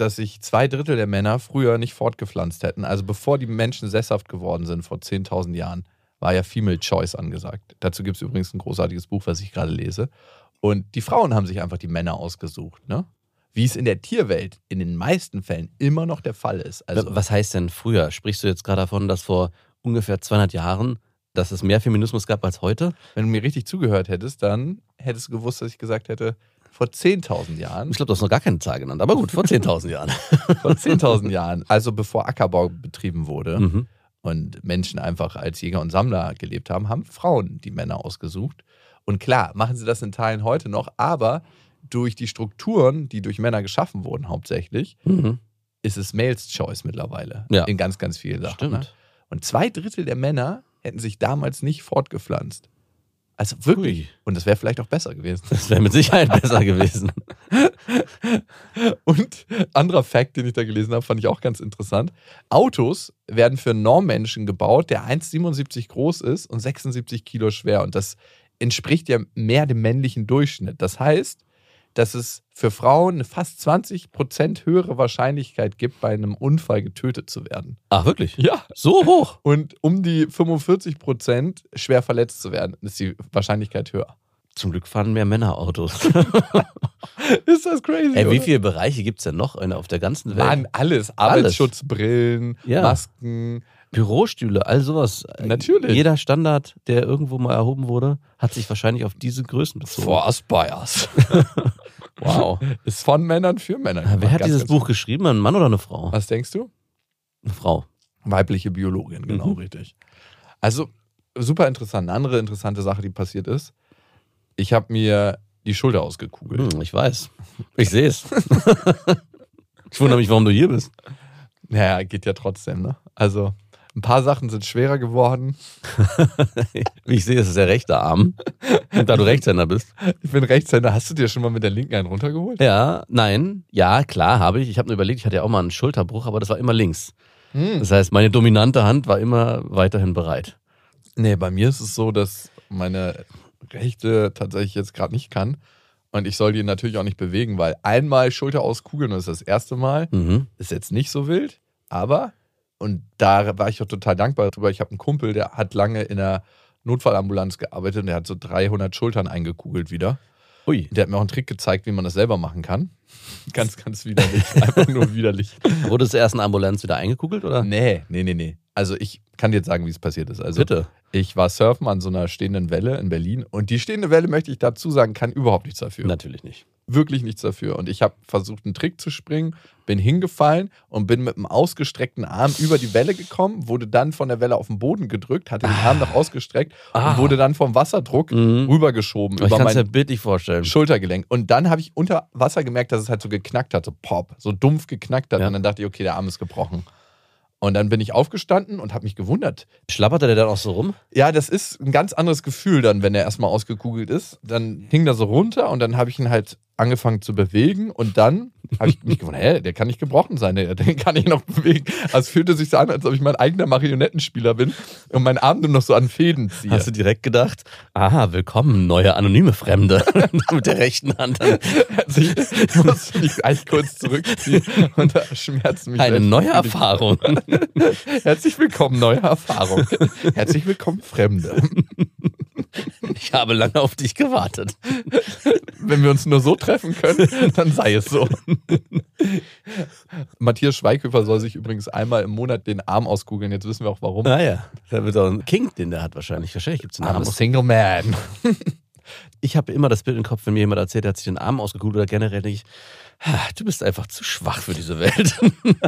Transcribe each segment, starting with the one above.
dass sich zwei Drittel der Männer früher nicht fortgepflanzt hätten? Also bevor die Menschen sesshaft geworden sind vor 10.000 Jahren, war ja Female Choice angesagt. Dazu gibt es übrigens ein großartiges Buch, was ich gerade lese. Und die Frauen haben sich einfach die Männer ausgesucht, ne? Wie es in der Tierwelt in den meisten Fällen immer noch der Fall ist. Also, Was heißt denn früher? Sprichst du jetzt gerade davon, dass vor ungefähr 200 Jahren, dass es mehr Feminismus gab als heute? wenn du mir richtig zugehört hättest, dann hättest du gewusst, dass ich gesagt hätte, vor 10.000 Jahren. Ich glaube, du hast noch gar keine Zahl genannt, aber gut, vor 10.000 Jahren. Vor 10.000 Jahren, also bevor Ackerbau betrieben wurde Mhm. und Menschen einfach als Jäger und Sammler gelebt haben, haben Frauen die Männer ausgesucht. Und klar, machen sie das in Teilen heute noch, aber durch die Strukturen, die durch Männer geschaffen wurden, hauptsächlich, Mhm. ist es Males Choice mittlerweile. Ja. In ganz, ganz vielen Sachen. Stimmt. Ne? Und zwei Drittel der Männer hätten sich damals nicht fortgepflanzt. Also wirklich. Ui. Und das wäre vielleicht auch besser gewesen. Das wäre mit Sicherheit besser gewesen. Und anderer Fact, den ich da gelesen habe, fand ich auch ganz interessant. Autos werden für einen Normmenschen gebaut, der 1,77 groß ist und 76 Kilo schwer. Und das entspricht ja mehr dem männlichen Durchschnitt. Das heißt, dass es für Frauen eine fast 20 Prozent höhere Wahrscheinlichkeit gibt, bei einem Unfall getötet zu werden. Ach, wirklich? Ja. So hoch? Und um die 45 Prozent schwer verletzt zu werden, ist die Wahrscheinlichkeit höher. Zum Glück fahren mehr Männer Autos. Ist das crazy? Ey, wie viele Bereiche gibt es denn noch auf der ganzen Welt? Mann, alles. Arbeitsschutzbrillen, Ja. Masken. Bürostühle, all sowas. Natürlich. Jeder Standard, der irgendwo mal erhoben wurde, hat sich wahrscheinlich auf diese Größen bezogen. For Aspires. Wow. Ist von Männern für Männer. Wer gemacht. hat Ganz, dieses ganz Buch geschrieben? Ein Mann oder eine Frau? Was denkst du? Eine Frau. Weibliche Biologin, genau, Mhm. richtig. Also, super interessant. Eine andere interessante Sache, die passiert ist. Ich habe mir die Schulter ausgekugelt. Hm, ich weiß. Ich sehe es. ich wundere mich, warum du hier bist. Naja, geht ja trotzdem, ne? Also, ein paar Sachen sind schwerer geworden. Wie ich sehe, es ist der rechte Arm. Und da du Rechtshänder bist. Ich bin Rechtshänder. Hast du dir schon mal mit der linken einen runtergeholt? Ja, nein. Ja, klar, habe ich. Ich habe nur überlegt, ich hatte ja auch mal einen Schulterbruch, aber das war immer links. Hm. Das heißt, meine dominante Hand war immer weiterhin bereit. Nee, bei mir ist es so, dass meine rechte tatsächlich jetzt gerade nicht kann. Und ich soll die natürlich auch nicht bewegen, weil einmal Schulter auskugeln, das ist das erste Mal, Mhm. ist jetzt nicht so wild, aber, und da war ich auch total dankbar drüber, ich habe einen Kumpel, der hat lange in der Notfallambulanz gearbeitet und der hat so 300 Schultern eingekugelt wieder. Ui. Der hat mir auch einen Trick gezeigt, wie man das selber machen kann. Ganz, ganz widerlich. Einfach nur widerlich. Wurde es erst in der Ambulanz wieder eingekugelt, oder? Nee, nee, nee, nee. Also ich kann dir jetzt sagen, wie es passiert ist. Also Bitte. ich war surfen an so einer stehenden Welle in Berlin und die stehende Welle, möchte ich dazu sagen, kann überhaupt nichts dafür. Natürlich nicht. Wirklich nichts dafür. Und ich habe versucht, einen Trick zu springen, bin hingefallen und bin mit einem ausgestreckten Arm über die Welle gekommen, wurde dann von der Welle auf den Boden gedrückt, hatte den Arm noch ausgestreckt Ah. und wurde dann vom Wasserdruck Mhm. rübergeschoben Ich über kann es mein mir bildlich vorstellen. Schultergelenk. Und dann habe ich unter Wasser gemerkt, dass es halt so geknackt hat, so pop, so dumpf geknackt hat. Ja. Und dann dachte ich, okay, der Arm ist gebrochen. Und dann bin ich aufgestanden und habe mich gewundert. Schlapperte der dann auch so rum? Ja, das ist ein ganz anderes Gefühl dann, wenn er erstmal ausgekugelt ist. Dann hing er so runter und dann habe ich ihn halt angefangen zu bewegen und dann habe ich mich gewundert, hä, der kann nicht gebrochen sein, der, den kann ich noch bewegen. Also es fühlte sich so an, als ob ich mein eigener Marionettenspieler bin und meinen Arm nur noch so an Fäden ziehe. Hast du direkt gedacht, aha, willkommen, neue anonyme Fremde. Mit der rechten Hand. Also ich, ich muss mich eigentlich kurz zurückziehen und da schmerzt mich. eine neue Erfahrung. Herzlich willkommen, neue Erfahrung. Herzlich willkommen, Fremde. Ich habe lange auf dich gewartet. Wenn wir uns nur so treffen können, dann sei es so. Matthias Schweighöfer soll sich übrigens einmal im Monat den Arm auskugeln. Jetzt wissen wir auch warum. Naja, da wird auch ein King, den der hat wahrscheinlich. Wahrscheinlich gibt es einen I'm a Arm. single man. Ich habe immer das Bild im Kopf, wenn mir jemand erzählt, er hat sich den Arm ausgekugelt oder generell denke ich, "Ha, du bist einfach zu schwach für diese Welt.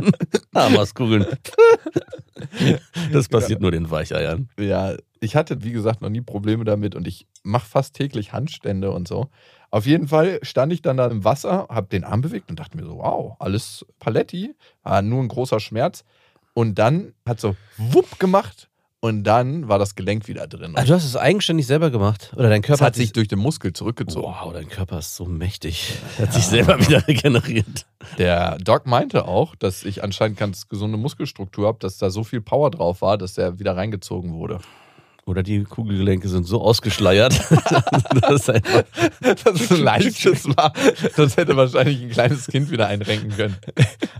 Arm auskugeln. Das passiert nur den Weicheiern. Ja, ich hatte, wie gesagt, noch nie Probleme damit und ich mache fast täglich Handstände und so. Auf jeden Fall stand ich dann da im Wasser, habe den Arm bewegt und dachte mir so, wow, alles Paletti, war nur ein großer Schmerz. Und dann hat so wupp gemacht und dann war das Gelenk wieder drin. Ah, du hast es eigenständig selber gemacht? Oder dein Körper hat sich durch den Muskel zurückgezogen. Wow, dein Körper ist so mächtig. Er hat sich selber wieder regeneriert. Der Doc meinte auch, dass ich anscheinend ganz gesunde Muskelstruktur habe, dass da so viel Power drauf war, dass der wieder reingezogen wurde. Oder die Kugelgelenke sind so ausgeschleiert, dass einfach dass es ein leichtes war. Das hätte wahrscheinlich ein kleines Kind wieder einrenken können.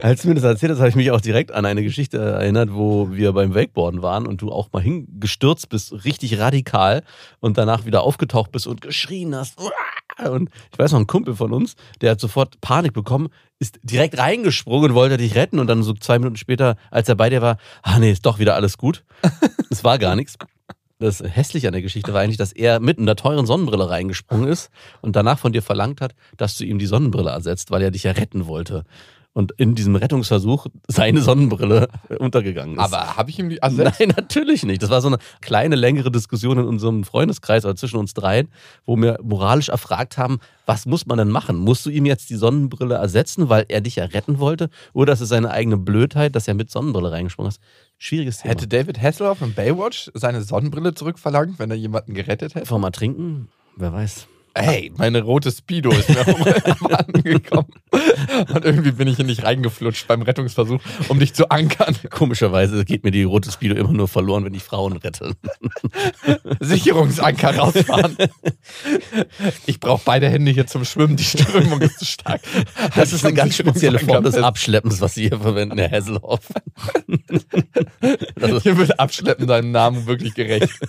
Als du mir das erzählt hast, habe ich mich auch direkt an eine Geschichte erinnert, wo wir beim Wakeboarden waren und du auch mal hingestürzt bist, richtig radikal und danach wieder aufgetaucht bist und geschrien hast. Und ich weiß noch, ein Kumpel von uns, der hat sofort Panik bekommen, ist direkt reingesprungen und wollte dich retten und dann so zwei Minuten später, als er bei dir war, ah nee, ist doch wieder alles gut. Es war gar nichts. Das Hässliche an der Geschichte war eigentlich, dass er mit einer teuren Sonnenbrille reingesprungen ist und danach von dir verlangt hat, dass du ihm die Sonnenbrille ersetzt, weil er dich ja retten wollte. Und in diesem Rettungsversuch seine Sonnenbrille untergegangen ist. Aber habe ich ihm die ersetzt? Nein, natürlich nicht. Das war so eine kleine, längere Diskussion in unserem Freundeskreis oder zwischen uns dreien, wo wir moralisch erfragt haben, was muss man denn machen? Musst du ihm jetzt die Sonnenbrille ersetzen, weil er dich ja retten wollte? Oder ist es seine eigene Blödheit, dass er mit Sonnenbrille reingesprungen ist? Schwieriges Thema. Hätte David Hasselhoff in Baywatch seine Sonnenbrille zurückverlangt, wenn er jemanden gerettet hätte? Einfach mal trinken? Wer weiß. Hey, meine rote Speedo ist mir angekommen. Und irgendwie bin ich hier nicht reingeflutscht beim Rettungsversuch, um dich zu ankern. Komischerweise geht mir die rote Speedo immer nur verloren, wenn ich Frauen rette. Sicherungsanker rausfahren. Ich brauche beide Hände hier zum Schwimmen, die Strömung ist zu stark. Das ist eine ganz spezielle Form des Abschleppens, was Sie hier verwenden, Herr Hasselhoff. fest. Hier wird Abschleppen deinem Namen wirklich gerecht.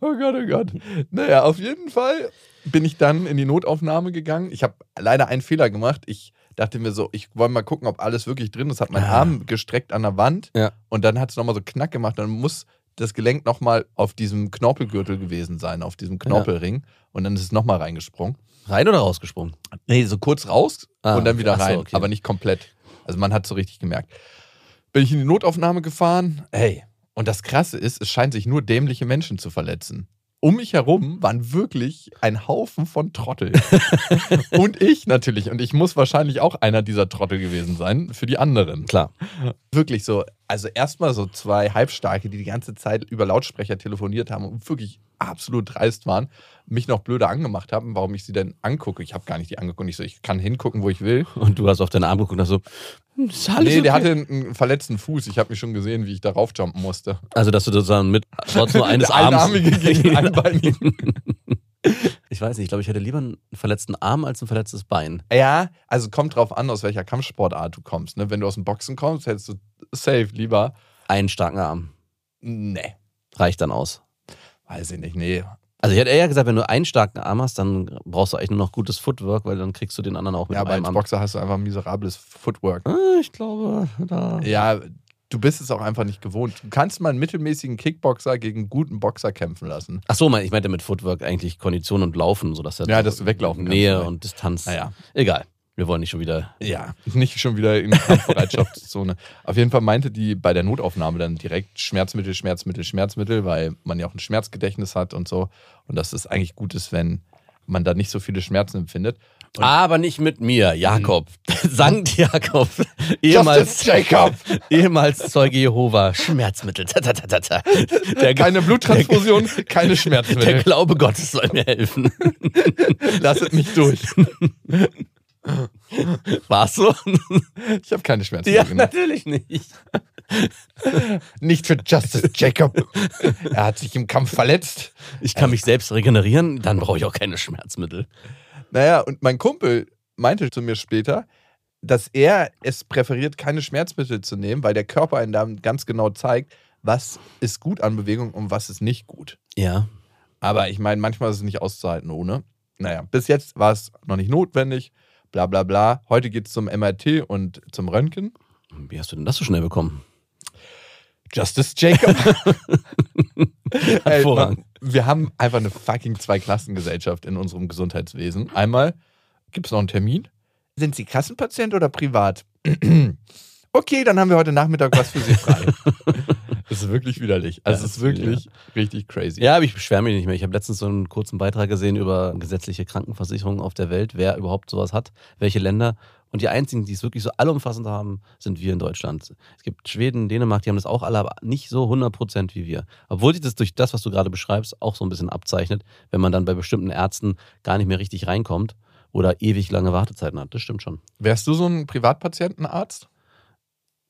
Oh Gott, oh Gott. Naja, auf jeden Fall bin ich dann in die Notaufnahme gegangen. Ich habe leider einen Fehler gemacht. Ich dachte mir so, ich wollte mal gucken, ob alles wirklich drin ist. Hat meinen Ah. Arm gestreckt an der Wand Ja. und dann hat es nochmal so Knack gemacht. Dann muss das Gelenk nochmal auf diesem Knorpelgürtel gewesen sein, auf diesem Knorpelring. Und dann ist es nochmal reingesprungen. Rein oder rausgesprungen? Nee, so kurz raus Ah, und dann wieder ach so, rein, okay. aber nicht komplett. Also man hat so richtig gemerkt. Bin ich in die Notaufnahme gefahren, hey, und das Krasse ist, es scheint sich nur dämliche Menschen zu verletzen. Um mich herum waren wirklich ein Haufen von Trottel. und ich natürlich. Und ich muss wahrscheinlich auch einer dieser Trottel gewesen sein für die anderen. Klar. Wirklich so, also erstmal so zwei Halbstarke, die die ganze Zeit über Lautsprecher telefoniert haben und wirklich absolut dreist waren, mich noch blöder angemacht haben, warum ich sie denn angucke. Ich habe gar nicht die angeguckt. Ich so, ich kann hingucken, wo ich will. Und du hast auf deinen Arm geguckt und hast so, hm, ist alles Nee, der okay. hatte einen verletzten Fuß. Ich habe mich schon gesehen, wie ich da raufjumpen musste. Also, dass du sozusagen mit trotz nur eines Der Arms. Gegen Einbeinigen. Ich weiß nicht, ich glaube, ich hätte lieber einen verletzten Arm als ein verletztes Bein. Ja, also kommt drauf an, aus welcher Kampfsportart du kommst. Ne? Wenn du aus dem Boxen kommst, hättest du safe lieber. Einen starken Arm. Nee, Reicht dann aus. weiß ich nicht. Nee. Also ich hätte eher gesagt, wenn du einen starken Arm hast, dann brauchst du eigentlich nur noch gutes Footwork, weil dann kriegst du den anderen auch mit Ja, aber einem als Arm. Boxer hast du einfach miserables Footwork. Ah, ich glaube, da. Ja, du bist es auch einfach nicht gewohnt. Du kannst mal einen mittelmäßigen Kickboxer gegen einen guten Boxer kämpfen lassen. Ach so, mein- ich meinte mit Footwork eigentlich Kondition und Laufen, sodass er Ja, dass du weglaufen kannst. Nähe und Distanz. Naja. Egal. Wir wollen nicht schon wieder. Ja, nicht schon wieder in Kampfbereitschaftszone. Auf jeden Fall meinte die bei der Notaufnahme dann direkt Schmerzmittel, Schmerzmittel, Schmerzmittel, weil man ja auch ein Schmerzgedächtnis hat und so. Und dass es eigentlich gut ist, wenn man da nicht so viele Schmerzen empfindet. Und- Aber nicht mit mir, Jakob. Sankt Jakob. ehemals, Jacob! ehemals Zeuge Jehova. Schmerzmittel. Ta, ta, ta, ta. Der, Keine Bluttransfusion, keine der Schmerzmittel. Glaube Gottes soll mir helfen. Lasset mich durch. War's so? Ich habe keine Ja, Schmerzmittel. genommen. natürlich nicht. Nicht für Justice Jacob. Er hat sich im Kampf verletzt. Ich kann mich selbst regenerieren, dann brauche ich auch keine Schmerzmittel. Naja, und mein Kumpel meinte zu mir später, dass er es präferiert, keine Schmerzmittel zu nehmen, weil der Körper einem dann ganz genau zeigt, was ist gut an Bewegung und was ist nicht gut. Ja. Aber ich meine, manchmal ist es nicht auszuhalten ohne. Naja, bis jetzt war es noch nicht notwendig, bla bla bla. Heute geht es zum MRT und zum Röntgen. Wie hast du denn das so schnell bekommen? Justice Jacob. Ey, wir haben einfach eine fucking Zweiklassengesellschaft in unserem Gesundheitswesen. Einmal gibt es noch einen Termin. Sind Sie Kassenpatient oder privat? okay, dann haben wir heute Nachmittag was für Sie frei. das ist wirklich widerlich. Also Ja, es ist wirklich richtig crazy. Ja, aber ich beschwere mich nicht mehr. Ich habe letztens so einen kurzen Beitrag gesehen über gesetzliche Krankenversicherungen auf der Welt, wer überhaupt sowas hat, welche Länder. Und die einzigen, die es wirklich so allumfassend haben, sind wir in Deutschland. Es gibt Schweden, Dänemark, die haben das auch alle, aber nicht so 100% wie wir. Obwohl sich das durch das, was du gerade beschreibst, auch so ein bisschen abzeichnet, wenn man dann bei bestimmten Ärzten gar nicht mehr richtig reinkommt oder ewig lange Wartezeiten hat. Das stimmt schon. Wärst du so ein Privatpatientenarzt?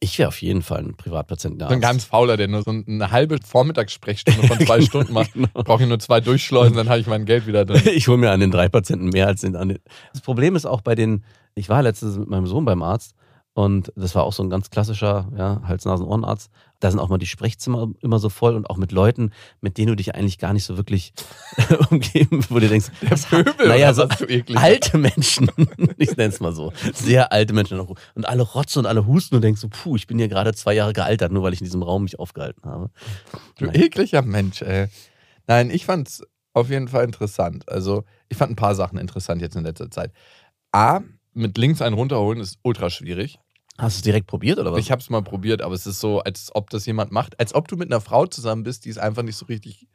Ich wäre auf jeden Fall ein Privatpatientenarzt. So ein ganz fauler, der nur so eine halbe Vormittagssprechstunde von zwei Stunden macht. Genau. Brauche ich nur zwei Durchschleusen, dann habe ich mein Geld wieder drin. Ich hole mir an den drei Patienten mehr als den, an den. Das Problem ist auch bei den, ich war letztens mit meinem Sohn beim Arzt und das war auch so ein ganz klassischer ja, Hals-Nasen-Ohrenarzt. Da sind auch mal die Sprechzimmer immer so voll und auch mit Leuten, mit denen du dich eigentlich gar nicht so wirklich umgeben, wo du denkst, Der Pöbel, naja, so was, alte Menschen, ich nenne es mal so, sehr alte Menschen und alle rotzen und alle husten und denkst so, puh, ich bin hier gerade zwei Jahre gealtert, nur weil ich in diesem Raum mich aufgehalten habe. Du Nein. ekliger Mensch, ey. Nein, ich fand's auf jeden Fall interessant. Also, ich fand ein paar Sachen interessant jetzt in letzter Zeit. A, mit links einen runterholen ist ultra schwierig. Hast du es direkt probiert oder was? Ich habe es mal probiert, aber es ist so, als ob das jemand macht, als ob du mit einer Frau zusammen bist, die es einfach nicht so richtig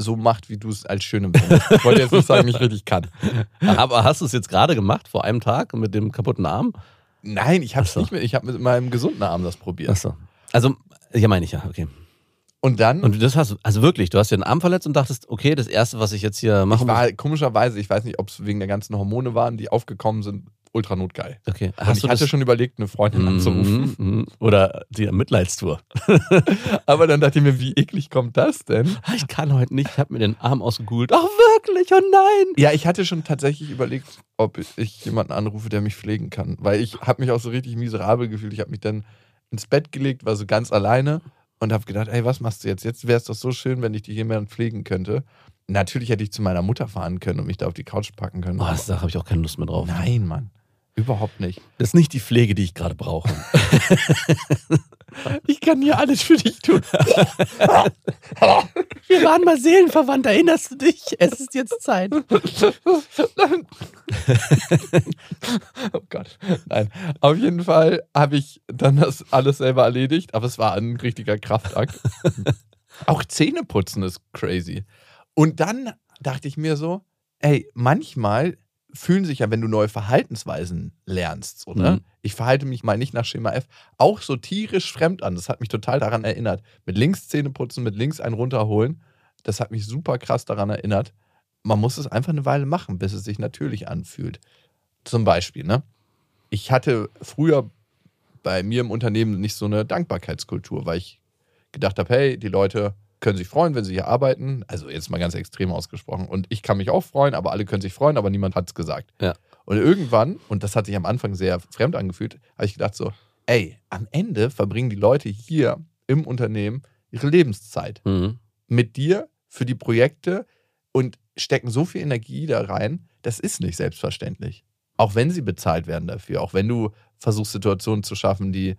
so macht, wie du es als schön empfindest. Ich wollte jetzt nicht sagen, nicht richtig kann. aber hast du es jetzt gerade gemacht, vor einem Tag, mit dem kaputten Arm? Nein, ich habe es so. nicht mit, ich habe mit meinem gesunden Arm das probiert. Achso. Also, ja, meine ich ja, okay. Und dann, Und das hast du, also wirklich, du hast dir den Arm verletzt und dachtest, okay, das erste, was ich jetzt hier machen ich war komischerweise, ich weiß nicht, ob es wegen der ganzen Hormone waren, die aufgekommen sind, ultra notgeil. Okay, Und hast ich du hatte das schon überlegt, eine Freundin anzurufen. Mhm. Oder die Mitleidstour. Aber dann dachte ich mir, wie eklig kommt das denn? Ah, Ich kann heute nicht, ich habe mir den Arm ausgegult. Ach wirklich, oh nein. Ja, ich hatte schon tatsächlich überlegt, ob ich jemanden anrufe, der mich pflegen kann. Weil ich habe mich auch so richtig miserabel gefühlt. Ich habe mich dann ins Bett gelegt, war so ganz alleine und habe gedacht, ey, was machst du jetzt? Jetzt wäre es doch so schön, wenn ich dich jemand pflegen könnte. Natürlich hätte ich zu meiner Mutter fahren können und mich da auf die Couch packen können. Oh, das, da habe ich auch keine Lust mehr drauf. Nein, Mann. Überhaupt nicht. Das ist nicht die Pflege, die ich gerade brauche. Ich kann hier alles für dich tun. Wir waren mal seelenverwandt, erinnerst du dich? Es ist jetzt Zeit. oh Gott. Nein. Auf jeden Fall habe ich dann das alles selber erledigt, aber es war ein richtiger Kraftakt. Auch Zähneputzen ist crazy. Und dann dachte ich mir so, ey, manchmal fühlen sich ja, wenn du neue Verhaltensweisen lernst, so, ne? Mhm. Ich verhalte mich mal nicht nach Schema F, auch so tierisch fremd an. Das hat mich total daran erinnert. Mit links Zähne putzen, mit links einen runterholen. Das hat mich super krass daran erinnert. Man muss es einfach eine Weile machen, bis es sich natürlich anfühlt. Zum Beispiel, ne? Ich hatte früher bei mir im Unternehmen nicht so eine Dankbarkeitskultur, weil ich gedacht habe, hey, die Leute können sich freuen, wenn sie hier arbeiten. Also jetzt mal ganz extrem ausgesprochen. Und ich kann mich auch freuen, aber alle können sich freuen, aber niemand hat es gesagt. Ja. Und irgendwann, und das hat sich am Anfang sehr fremd angefühlt, habe ich gedacht so, ey, am Ende verbringen die Leute hier im Unternehmen ihre Lebenszeit Mhm. mit dir für die Projekte und stecken so viel Energie da rein, das ist nicht selbstverständlich. Auch wenn sie bezahlt werden dafür, auch wenn du versuchst, Situationen zu schaffen, die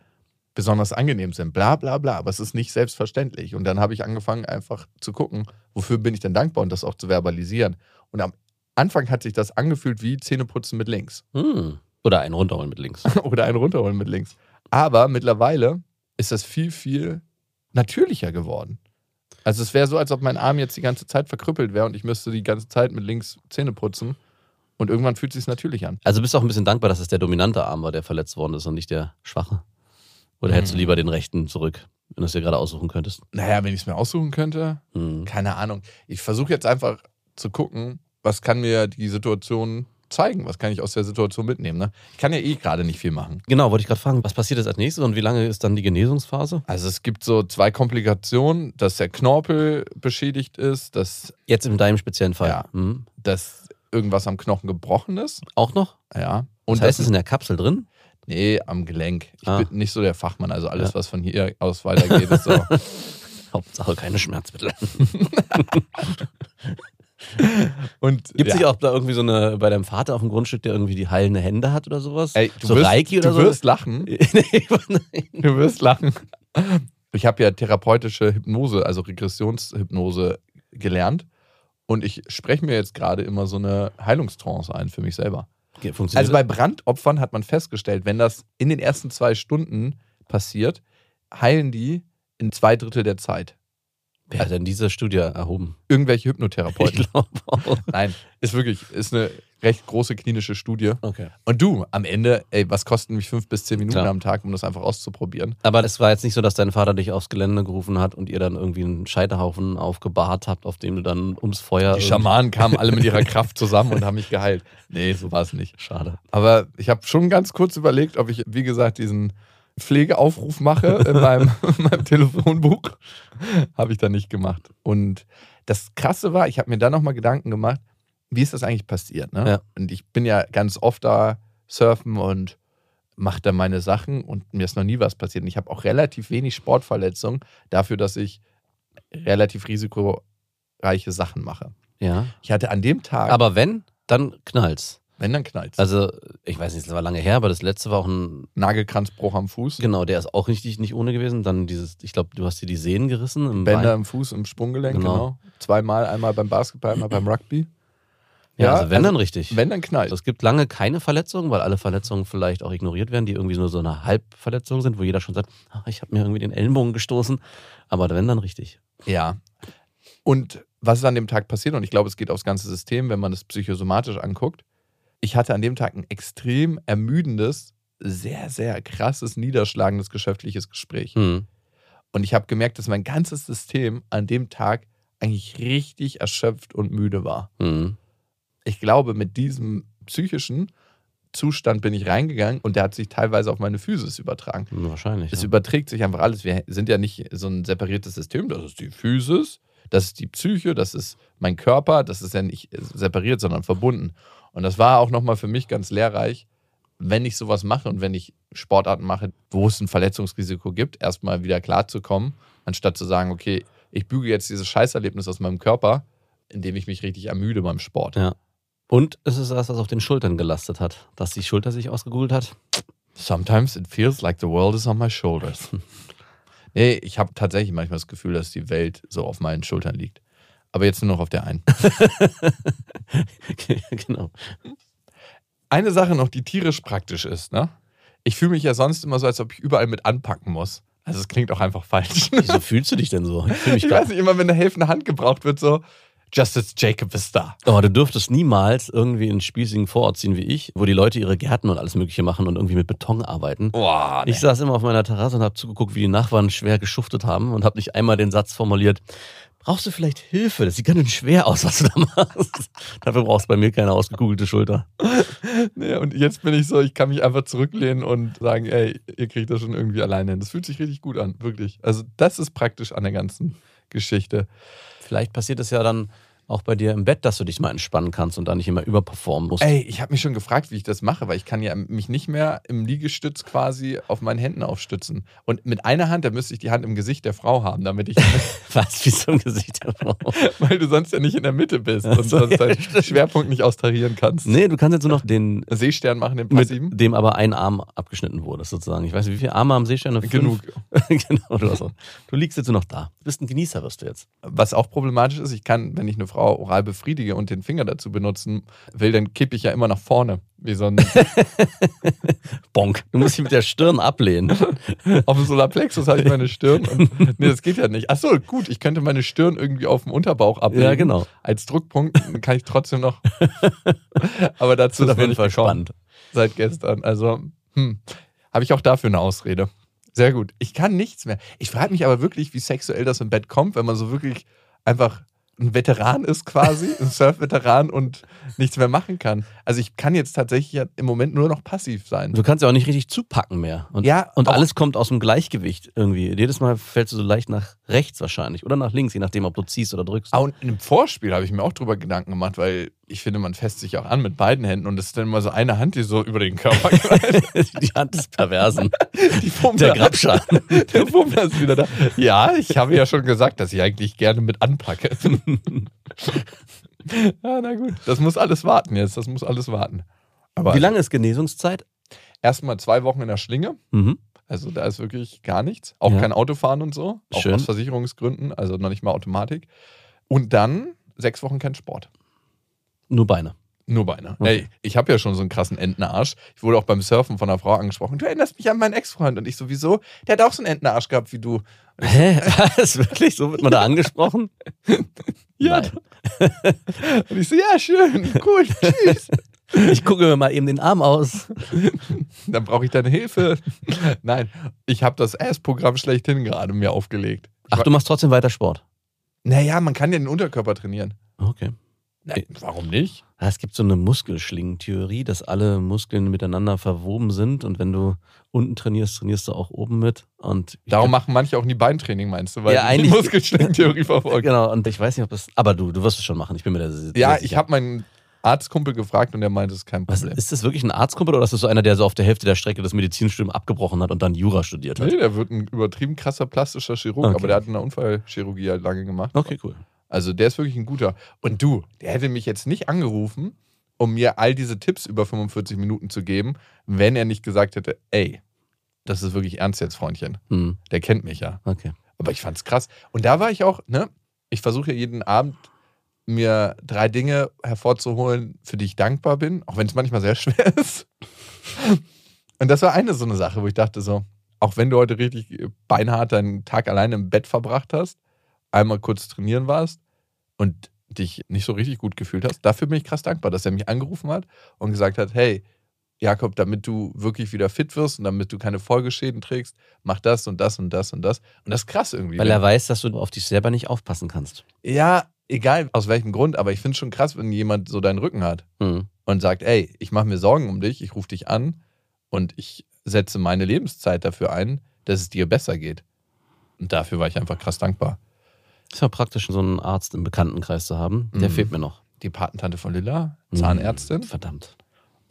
besonders angenehm sind, bla bla bla, aber es ist nicht selbstverständlich. Und dann habe ich angefangen, einfach zu gucken, wofür bin ich denn dankbar und das auch zu verbalisieren. Und am Anfang hat sich das angefühlt wie Zähneputzen mit links Mhm. Oder einen runterholen mit links. oder einen runterholen mit links. Aber mittlerweile ist das viel, viel natürlicher geworden. Also es wäre so, als ob mein Arm jetzt die ganze Zeit verkrüppelt wäre und ich müsste die ganze Zeit mit links Zähne putzen. Und irgendwann fühlt es sich natürlich an. Also bist du auch ein bisschen dankbar, dass es der dominante Arm war, der verletzt worden ist und nicht der schwache? Oder hättest du Mhm. lieber den rechten zurück, wenn du es dir gerade aussuchen könntest? Naja, wenn ich es mir aussuchen könnte, Mhm. keine Ahnung. Ich versuche jetzt einfach zu gucken, was kann mir die Situation zeigen, was kann ich aus der Situation mitnehmen. Ne? Ich kann ja eh gerade nicht viel machen. Genau, wollte ich gerade fragen, was passiert jetzt als nächstes und wie lange ist dann die Genesungsphase? Also es gibt so zwei Komplikationen, dass der Knorpel beschädigt ist, dass, Jetzt in deinem speziellen Fall. Ja. Mhm. dass irgendwas am Knochen gebrochen ist. Auch noch? Ja. Und das heißt, es in der Kapsel drin? Nee, am Gelenk. Ich Ah. bin nicht so der Fachmann. Also alles, Ja. was von hier aus weitergeht, ist so. Hauptsache keine Schmerzmittel. Und Gibt es ja. nicht auch da irgendwie so eine, bei deinem Vater auf dem Grundstück, der irgendwie die heilende Hände hat oder sowas? Ey, du so wirst, Reiki oder du so? wirst lachen. nee. Du wirst lachen. Ich habe ja therapeutische Hypnose, also Regressionshypnose gelernt. Und ich spreche mir jetzt gerade immer so eine Heilungstrance ein für mich selber. Funktioniert Also bei Brandopfern hat man festgestellt, wenn das in den ersten zwei Stunden passiert, heilen die in zwei Drittel der Zeit. Wer hat denn diese Studie erhoben? Irgendwelche Hypnotherapeuten. Ich glaube auch. Nein, ist wirklich, ist eine recht große klinische Studie. Okay. Und du, am Ende, ey, was kosten mich fünf bis zehn Minuten Klar. am Tag, um das einfach auszuprobieren? Aber es war jetzt nicht so, dass dein Vater dich aufs Gelände gerufen hat und ihr dann irgendwie einen Scheiterhaufen aufgebahrt habt, auf dem du dann ums Feuer. Die Schamanen kamen alle mit ihrer Kraft zusammen und haben mich geheilt. Nee, so war es nicht. Schade. Aber ich habe schon ganz kurz überlegt, ob ich, wie gesagt, diesen Pflegeaufruf mache in meinem, in meinem Telefonbuch. Habe ich dann nicht gemacht. Und das Krasse war, ich habe mir dann nochmal Gedanken gemacht, wie ist das eigentlich passiert? Ne? Ja. Und ich bin ja ganz oft da surfen und mache da meine Sachen und mir ist noch nie was passiert. Und ich habe auch relativ wenig Sportverletzungen dafür, dass ich relativ risikoreiche Sachen mache. Ja. Ich hatte an dem Tag, Aber wenn, dann knallt's. Wenn dann knallt Also, ich weiß nicht, das war lange her, aber das letzte war auch ein. Nagelkranzbruch am Fuß. Genau, der ist auch richtig nicht ohne gewesen. Dann dieses, ich glaube, du hast dir die Sehnen gerissen im Bänder Bein. im Fuß, im Sprunggelenk, Genau. genau. Zweimal, einmal beim Basketball, einmal beim Rugby. Ja, Ja, also wenn also dann richtig. Wenn dann knallt. Es gibt lange keine Verletzungen, weil alle Verletzungen vielleicht auch ignoriert werden, die irgendwie nur so eine Halbverletzung sind, wo jeder schon sagt, "Ah, ich habe mir irgendwie den Ellenbogen gestoßen. Aber wenn dann richtig. Ja. Und was ist an dem Tag passiert? Und ich glaube, es geht aufs ganze System, wenn man das psychosomatisch anguckt. Ich hatte an dem Tag ein extrem ermüdendes, sehr, sehr krasses, niederschlagendes geschäftliches Gespräch. Hm. Und ich habe gemerkt, dass mein ganzes System an dem Tag eigentlich richtig erschöpft und müde war. Hm. ich glaube, mit diesem psychischen Zustand bin ich reingegangen und der hat sich teilweise auf meine Physis übertragen. Wahrscheinlich. Es ja. überträgt sich einfach alles. Wir sind ja nicht so ein separiertes System. Das ist die Physis, das ist die Psyche, das ist mein Körper. Das ist ja nicht separiert, sondern verbunden. Und das war auch nochmal für mich ganz lehrreich, wenn ich sowas mache und wenn ich Sportarten mache, wo es ein Verletzungsrisiko gibt, erstmal wieder klarzukommen, anstatt zu sagen, okay, ich büge jetzt dieses Scheißerlebnis aus meinem Körper, indem ich mich richtig ermüde beim Sport. Ja. Und es ist das, was auf den Schultern gelastet hat, dass die Schulter sich ausgegoogelt hat. Sometimes it feels like the world is on my shoulders. nee, ich habe tatsächlich manchmal das Gefühl, dass die Welt so auf meinen Schultern liegt. Aber jetzt nur noch auf der einen. genau. Eine Sache noch, die tierisch praktisch ist, ne? Ich fühle mich ja sonst immer so, als ob ich überall mit anpacken muss. Also es klingt auch einfach falsch. Wieso fühlst du dich denn so? Ich Ich weiß nicht, immer wenn eine helfende Hand gebraucht wird, so, Justice Jacob ist da. Aber du dürftest niemals irgendwie in einen spießigen Vorort ziehen wie ich, wo die Leute ihre Gärten und alles Mögliche machen und irgendwie mit Beton arbeiten. Boah, nee. Ich saß immer auf meiner Terrasse und habe zugeguckt, wie die Nachbarn schwer geschuftet haben und habe nicht einmal den Satz formuliert, brauchst du vielleicht Hilfe? Das sieht ganz schön schwer aus, was du da machst. Dafür brauchst du bei mir keine ausgekugelte Schulter. nee, und jetzt bin ich so, ich kann mich einfach zurücklehnen und sagen, ey, ihr kriegt das schon irgendwie alleine hin. Das fühlt sich richtig gut an, wirklich. Also das ist praktisch an der ganzen Geschichte. Vielleicht passiert es ja dann auch bei dir im Bett, dass du dich mal entspannen kannst und da nicht immer überperformen musst. Ey, ich habe mich schon gefragt, wie ich das mache, weil ich kann ja mich nicht mehr im Liegestütz quasi auf meinen Händen aufstützen. Und mit einer Hand, da müsste ich die Hand im Gesicht der Frau haben, damit ich, Was, wie so ein Gesicht der Frau. weil du sonst ja nicht in der Mitte bist und so, sonst ja, deinen stimmt. Schwerpunkt nicht austarieren kannst. Nee, du kannst jetzt nur noch den, Seestern machen, den passiven. mit dem aber ein Arm abgeschnitten wurde, sozusagen. Ich weiß nicht, wie viele Arme am Seestern? Fünf? Genug. genau, du liegst jetzt nur noch da. Du bist ein Genießer, wirst du jetzt. Was auch problematisch ist, ich kann, wenn ich eine Frau oral befriedige und den Finger dazu benutzen will, dann kippe ich ja immer nach vorne. Wie so ein Bonk. Du musst dich mit der Stirn ablehnen. auf dem Solarplexus habe ich meine Stirn. Und, nee, das geht ja nicht. Achso, gut, ich könnte meine Stirn irgendwie auf dem Unterbauch ablegen. Ja, genau. Als Druckpunkt kann ich trotzdem noch. Aber dazu Das ist auf jeden Fall spannend. seit gestern. Also, hm, habe ich auch dafür eine Ausrede. Sehr gut. Ich kann nichts mehr. Ich frage mich aber wirklich, wie sexuell das im Bett kommt, wenn man so wirklich einfach ein Veteran ist quasi, ein Surf-Veteran und nichts mehr machen kann. Also ich kann jetzt tatsächlich ja im Moment nur noch passiv sein. Du kannst ja auch nicht richtig zupacken mehr. Und, Ja, und alles kommt aus dem Gleichgewicht irgendwie. Jedes Mal fällst du so leicht nach rechts wahrscheinlich oder nach links, je nachdem, ob du ziehst oder drückst. Ah, und im Vorspiel habe ich mir auch drüber Gedanken gemacht, weil ich finde, man fässt sich auch an mit beiden Händen und es ist dann immer so eine Hand, die so über den Körper greift. Die Hand des Perversen. Die Der Grabschaden. Der Fummler ist wieder da. Ja, ich habe ja schon gesagt, dass ich eigentlich gerne mit anpacke. ja, na gut. Das muss alles warten jetzt. Das muss alles warten. Aber Wie lange ist Genesungszeit? erstmal zwei Wochen in der Schlinge. Mhm. Also da ist wirklich gar nichts. Auch Ja. kein Autofahren und so. Auch Schön. aus Versicherungsgründen. Also noch nicht mal Automatik. Und dann sechs Wochen kein Sport. Nur Beine. Nur Beine. Okay. Ey, ich habe ja schon so einen krassen Entenarsch. Ich wurde auch beim Surfen von einer Frau angesprochen. Du erinnerst mich an meinen Ex-Freund. Und ich sowieso, der hat auch so einen Entenarsch gehabt wie du. Hä? Was? Wirklich? So wird man da angesprochen? Ja. Und ich so, ja, schön, cool, tschüss. Ich gucke mir mal eben den Arm aus. Dann brauche ich deine Hilfe. Nein, ich habe das Ass-Programm schlechthin gerade mir aufgelegt. Ach, du machst trotzdem weiter Sport. Naja, man kann ja den Unterkörper trainieren. Okay. Nein, warum nicht? Es gibt so eine Muskelschlingentheorie, dass alle Muskeln miteinander verwoben sind und wenn du unten trainierst, trainierst du auch oben mit. Und Darum machen manche auch nie Beintraining, meinst du? Weil Ja, die Muskelschlingentheorie verfolgen. Genau, und ich weiß nicht, ob das. Aber du, du wirst es schon machen. Ich bin mir da sehr Ja, sicher. ich habe meinen Arztkumpel gefragt und der meinte, es ist kein Was, Problem. ist das wirklich ein Arztkumpel oder ist das so einer, der so auf der Hälfte der Strecke das Medizinstudium abgebrochen hat und dann Jura studiert hat? Nee, der wird ein übertrieben krasser plastischer Chirurg, Okay. aber der hat eine Unfallchirurgie halt lange gemacht. Okay, cool. Also der ist wirklich ein guter. Und du, der hätte mich jetzt nicht angerufen, um mir all diese Tipps über 45 Minuten zu geben, wenn er nicht gesagt hätte, ey, das ist wirklich ernst jetzt, Freundchen. Hm, Der kennt mich ja. okay. Aber ich fand's krass. Und da war ich auch, ne? Ich versuche ja jeden Abend mir drei Dinge hervorzuholen, für die ich dankbar bin, auch wenn es manchmal sehr schwer ist. Und das war eine so eine Sache, wo ich dachte so, auch wenn du heute richtig beinhart deinen Tag alleine im Bett verbracht hast, einmal kurz trainieren warst und dich nicht so richtig gut gefühlt hast, dafür bin ich krass dankbar, dass er mich angerufen hat und gesagt hat, hey, Jakob, damit du wirklich wieder fit wirst und damit du keine Folgeschäden trägst, mach das und das und das und das. Und das ist krass irgendwie. Weil er weiß, dass du auf dich selber nicht aufpassen kannst. ja, egal aus welchem Grund, aber ich finde es schon krass, wenn jemand so deinen Rücken hat Hm. und sagt, ey, ich mache mir Sorgen um dich, ich rufe dich an und ich setze meine Lebenszeit dafür ein, dass es dir besser geht. Und dafür war ich einfach krass dankbar. Ist ja praktisch, so einen Arzt im Bekanntenkreis zu haben. Der Mhm. fehlt mir noch. Die Patentante von Lilla, Zahnärztin Hm, Verdammt.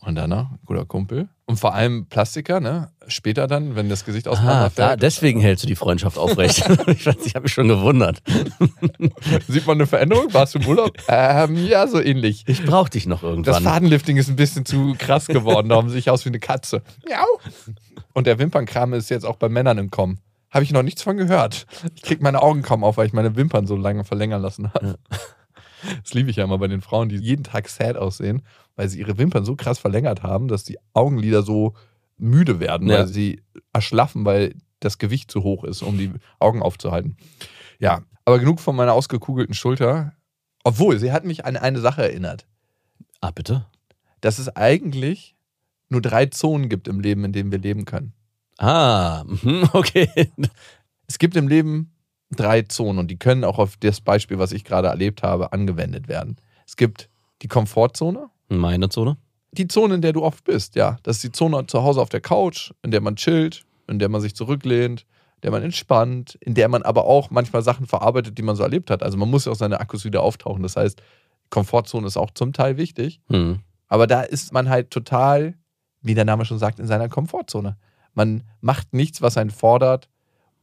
und danach ein guter Kumpel. Und vor allem Plastiker, ne? Später dann, wenn das Gesicht Ah, auseinanderfällt. da, deswegen hältst du die Freundschaft aufrecht. ich weiß, ich habe mich schon gewundert. Sieht man eine Veränderung? Warst du im Urlaub? ähm, ja, so ähnlich. Ich brauche dich noch Das irgendwann. Fadenlifting ist ein bisschen zu krass geworden. Darum sehe ich aus wie eine Katze. Miau. Und der Wimpernkram ist jetzt auch bei Männern im Kommen. Habe ich noch nichts von gehört. Ich kriege meine Augen kaum auf, weil ich meine Wimpern so lange verlängern lassen habe. Das liebe ich ja immer bei den Frauen, die jeden Tag sad aussehen, weil sie ihre Wimpern so krass verlängert haben, dass die Augenlider so müde werden, Ja. weil sie erschlaffen, weil das Gewicht zu hoch ist, um die Augen aufzuhalten. Ja, aber genug von meiner ausgekugelten Schulter. Obwohl, sie hat mich an eine Sache erinnert ah, bitte? dass es eigentlich nur drei Zonen gibt im Leben, in denen wir leben können. Ah, mhm, okay. Es gibt im Leben drei Zonen und die können auch auf das Beispiel, was ich gerade erlebt habe, angewendet werden. Es gibt die Komfortzone, Meine Zone? die Zone, in der du oft bist, ja. Das ist die Zone zu Hause auf der Couch, in der man chillt, in der man sich zurücklehnt, in der man entspannt, in der man aber auch manchmal Sachen verarbeitet, die man so erlebt hat. Also man muss ja auch seine Akkus wieder auftauchen. Das heißt, Komfortzone ist auch zum Teil wichtig. Hm. Aber da ist man halt total, wie der Name schon sagt, in seiner Komfortzone. Man macht nichts, was einen fordert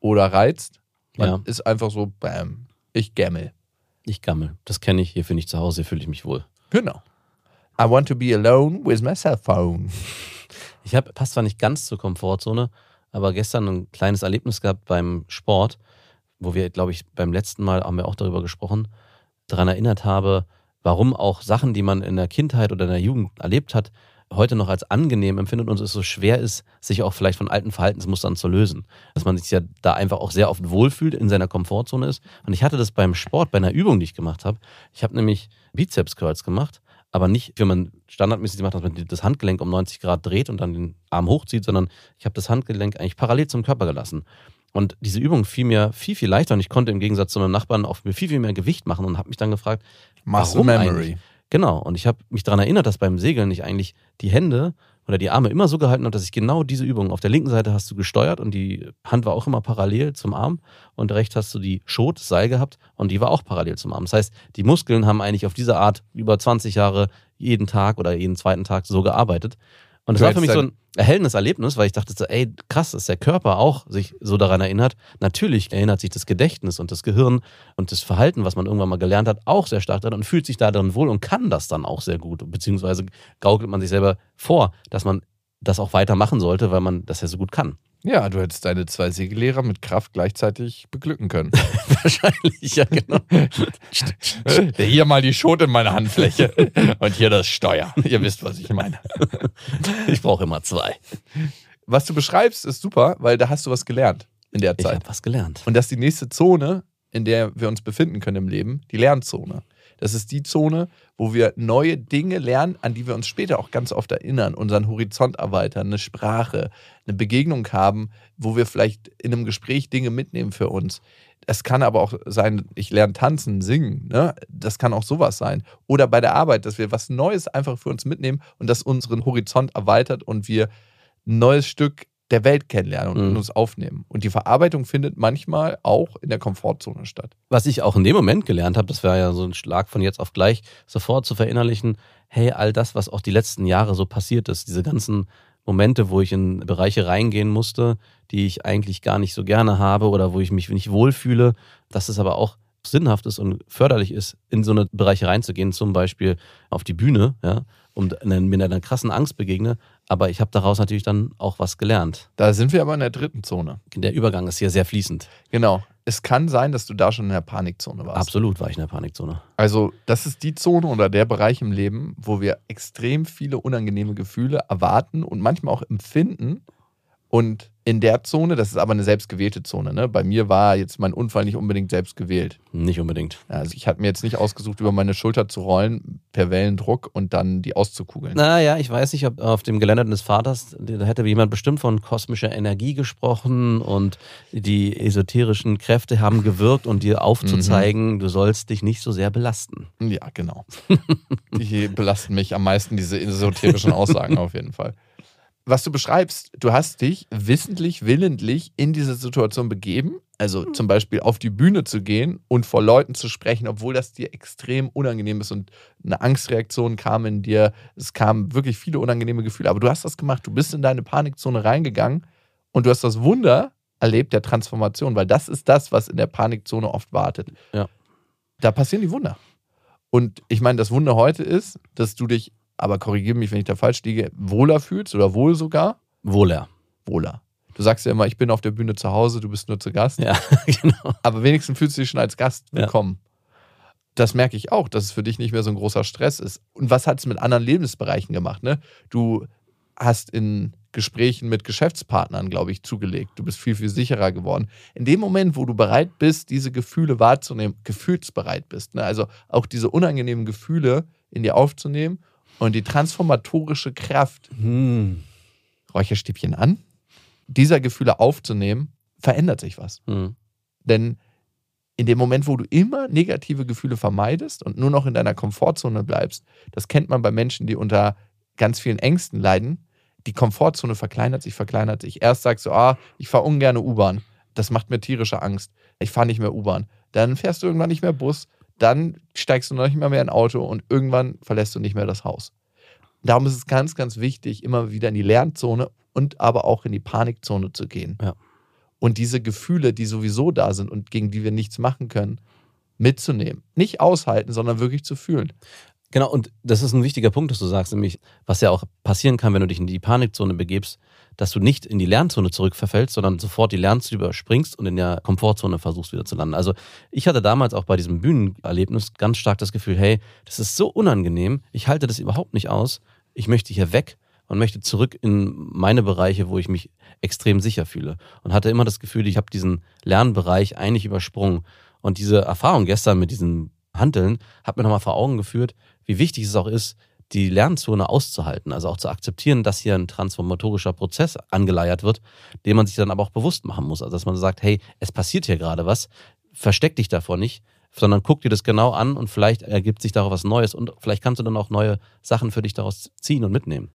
oder reizt. Man Ja. ist einfach so, bam, ich gammel. Ich gammel. Das kenne ich. Hier finde ich zu Hause, hier fühle ich mich wohl. Genau. I want to be alone with my cell phone. Ich habe, passt zwar nicht ganz zur Komfortzone, aber gestern ein kleines Erlebnis gehabt beim Sport, wo wir, glaube ich, beim letzten Mal haben wir auch darüber gesprochen, daran erinnert habe, warum auch Sachen, die man in der Kindheit oder in der Jugend erlebt hat, heute noch als angenehm empfindet und es so schwer ist, sich auch vielleicht von alten Verhaltensmustern zu lösen. Dass man sich ja da einfach auch sehr oft wohlfühlt, in seiner Komfortzone ist. Und ich hatte das beim Sport, bei einer Übung, die ich gemacht habe. Ich habe nämlich Bizeps-Curls gemacht, aber nicht, wie man standardmäßig macht, dass man das Handgelenk um 90 Grad dreht und dann den Arm hochzieht, sondern ich habe das Handgelenk eigentlich parallel zum Körper gelassen. Und diese Übung fiel mir viel, viel leichter und ich konnte im Gegensatz zu meinem Nachbarn auf mir viel, viel mehr Gewicht machen und habe mich dann gefragt, Muscle Warum Memory. eigentlich? Genau, und ich habe mich daran erinnert, dass beim Segeln ich eigentlich die Hände oder die Arme immer so gehalten habe, dass ich genau diese Übung, auf der linken Seite hast du gesteuert und die Hand war auch immer parallel zum Arm und rechts hast du die Schot, Seil gehabt und die war auch parallel zum Arm. Das heißt, die Muskeln haben eigentlich auf diese Art über 20 Jahre jeden Tag oder jeden zweiten Tag so gearbeitet. Und das Du war für mich so ein erhellendes Erlebnis, weil ich dachte so, ey, krass, dass der Körper auch sich so daran erinnert. Natürlich erinnert sich das Gedächtnis und das Gehirn und das Verhalten, was man irgendwann mal gelernt hat, auch sehr stark daran und fühlt sich da drin wohl und kann das dann auch sehr gut. Beziehungsweise gaukelt man sich selber vor, dass man das auch weitermachen sollte, weil man das ja so gut kann. Ja, du hättest deine zwei Segellehrer mit Kraft gleichzeitig beglücken können. Wahrscheinlich, ja, genau. hier mal die Schot in meine Handfläche und hier das Steuer. Ihr wisst, was ich meine. Ich brauche immer zwei. Was du beschreibst, ist super, weil da hast du was gelernt in der Ich Zeit. habe was gelernt. Und das ist die nächste Zone, in der wir uns befinden können im Leben, die Lernzone. Das ist die Zone, wo wir neue Dinge lernen, an die wir uns später auch ganz oft erinnern, unseren Horizont erweitern, eine Sprache, eine Begegnung haben, wo wir vielleicht in einem Gespräch Dinge mitnehmen für uns. Es kann aber auch sein, ich lerne tanzen, singen, ne? Das kann auch sowas sein. Oder bei der Arbeit, dass wir was Neues einfach für uns mitnehmen und das unseren Horizont erweitert und wir ein neues Stück der Welt kennenlernen und Mhm. uns aufnehmen. Und die Verarbeitung findet manchmal auch in der Komfortzone statt. Was ich auch in dem Moment gelernt habe, das war ja so ein Schlag von jetzt auf gleich, sofort zu verinnerlichen, hey, all das, was auch die letzten Jahre so passiert ist, diese ganzen Momente, wo ich in Bereiche reingehen musste, die ich eigentlich gar nicht so gerne habe oder wo ich mich nicht wohlfühle, dass es aber auch sinnhaft ist und förderlich ist, in so eine Bereiche reinzugehen, zum Beispiel auf die Bühne, ja, und mit einer krassen Angst begegne. Aber ich habe daraus natürlich dann auch was gelernt. Da sind wir aber in der dritten Zone. Der Übergang ist hier sehr fließend. Genau. Es kann sein, dass du da schon in der Panikzone warst. Absolut war ich in der Panikzone. Also, das ist die Zone oder der Bereich im Leben, wo wir extrem viele unangenehme Gefühle erwarten und manchmal auch empfinden. Und in der Zone, das ist aber eine selbstgewählte Zone. Ne? Bei mir war jetzt mein Unfall nicht unbedingt selbst gewählt. Nicht unbedingt. Also ich hatte mir jetzt nicht ausgesucht, über meine Schulter zu rollen per Wellendruck und dann die auszukugeln. Naja, ich weiß nicht, ob auf dem Gelände des Vaters, da hätte jemand bestimmt von kosmischer Energie gesprochen und die esoterischen Kräfte haben gewirkt und dir aufzuzeigen, du sollst dich nicht so sehr belasten. Ja, genau. Die belasten mich am meisten, diese esoterischen Aussagen auf jeden Fall. Was du beschreibst, du hast dich wissentlich, willentlich in diese Situation begeben, also zum Beispiel auf die Bühne zu gehen und vor Leuten zu sprechen, obwohl das dir extrem unangenehm ist und eine Angstreaktion kam in dir. Es kamen wirklich viele unangenehme Gefühle, aber du hast das gemacht. Du bist in deine Panikzone reingegangen und du hast das Wunder erlebt der Transformation, weil das ist das, was in der Panikzone oft wartet. Ja. Da passieren die Wunder. Und ich meine, das Wunder heute ist, dass du dich, aber korrigiere mich, wenn ich da falsch liege, wohler fühlst oder wohl sogar Wohler. wohler. Du sagst ja immer, ich bin auf der Bühne zu Hause, du bist nur zu Gast. Ja, genau. Aber wenigstens fühlst du dich schon als Gast Ja. willkommen. Das merke ich auch, dass es für dich nicht mehr so ein großer Stress ist. Und was hat es mit anderen Lebensbereichen gemacht? Ne? Du hast in Gesprächen mit Geschäftspartnern, glaube ich, zugelegt. Du bist viel, viel sicherer geworden. In dem Moment, wo du bereit bist, diese Gefühle wahrzunehmen, gefühlsbereit bist, ne? also auch diese unangenehmen Gefühle in dir aufzunehmen und die transformatorische Kraft Hm. Räucherstäbchen an, dieser Gefühle aufzunehmen, verändert sich was. Hm. Denn in dem Moment, wo du immer negative Gefühle vermeidest und nur noch in deiner Komfortzone bleibst, das kennt man bei Menschen, die unter ganz vielen Ängsten leiden, die Komfortzone verkleinert sich, verkleinert sich. Erst sagst du, ah, ich fahre ungern U-Bahn. Das macht mir tierische Angst. Ich fahre nicht mehr U-Bahn. Dann fährst du irgendwann nicht mehr Bus. Dann steigst du noch nicht mehr, mehr in ein Auto und irgendwann verlässt du nicht mehr das Haus. Darum ist es ganz, ganz wichtig, immer wieder in die Lernzone und aber auch in die Panikzone zu gehen. Ja. Und diese Gefühle, die sowieso da sind und gegen die wir nichts machen können, mitzunehmen. Nicht aushalten, sondern wirklich zu fühlen. Genau, und das ist ein wichtiger Punkt, dass du sagst, nämlich, was ja auch passieren kann, wenn du dich in die Panikzone begebst, dass du nicht in die Lernzone zurückverfällst, sondern sofort die Lernzone überspringst und in der Komfortzone versuchst wieder zu landen. Also ich hatte damals auch bei diesem Bühnenerlebnis ganz stark das Gefühl, hey, das ist so unangenehm, ich halte das überhaupt nicht aus, ich möchte hier weg und möchte zurück in meine Bereiche, wo ich mich extrem sicher fühle. Und hatte immer das Gefühl, ich habe diesen Lernbereich eigentlich übersprungen. Und diese Erfahrung gestern mit diesen Handeln hat mir nochmal vor Augen geführt, wie wichtig es auch ist, die Lernzone auszuhalten, also auch zu akzeptieren, dass hier ein transformatorischer Prozess angeleiert wird, den man sich dann aber auch bewusst machen muss. Also dass man sagt, hey, es passiert hier gerade was, versteck dich davor nicht, sondern guck dir das genau an und vielleicht ergibt sich daraus was Neues und vielleicht kannst du dann auch neue Sachen für dich daraus ziehen und mitnehmen.